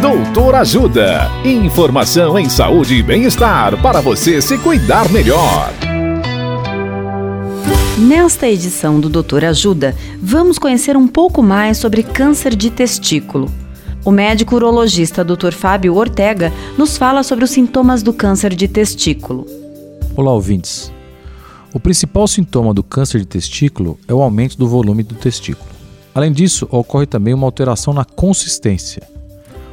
Doutor Ajuda. Informação em saúde e bem-estar para você se cuidar melhor. Nesta edição do Doutor Ajuda, vamos conhecer um pouco mais sobre câncer de testículo. O médico urologista Dr. Fábio Ortega nos fala sobre os sintomas do câncer de testículo. Olá, ouvintes. O principal sintoma do câncer de testículo é o aumento do volume do testículo. Além disso, ocorre também uma alteração na consistência.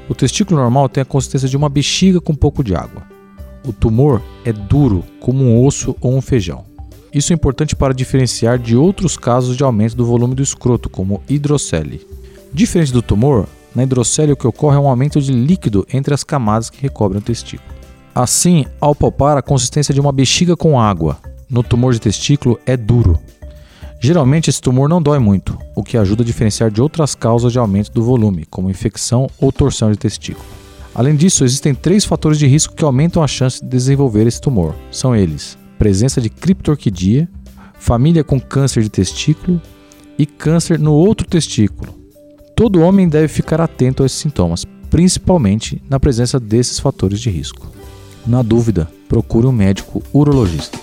O testículo normal tem a consistência de uma bexiga com um pouco de água. O tumor é duro, como um osso ou um feijão. Isso é importante para diferenciar de outros casos de aumento do volume do escroto, como hidrocele. Diferente do tumor, na hidrocele o que ocorre é um aumento de líquido entre as camadas que recobrem o testículo. Assim, ao palpar, a consistência de uma bexiga com água no tumor de testículo é duro. Geralmente esse tumor não dói muito, o que ajuda a diferenciar de outras causas de aumento do volume, como infecção ou torção de testículo. Além disso, existem três fatores de risco que aumentam a chance de desenvolver esse tumor. São eles: presença de criptorquidia, família com câncer de testículo e câncer no outro testículo. Todo homem deve ficar atento a esses sintomas, principalmente na presença desses fatores de risco. Na dúvida, procure um médico urologista.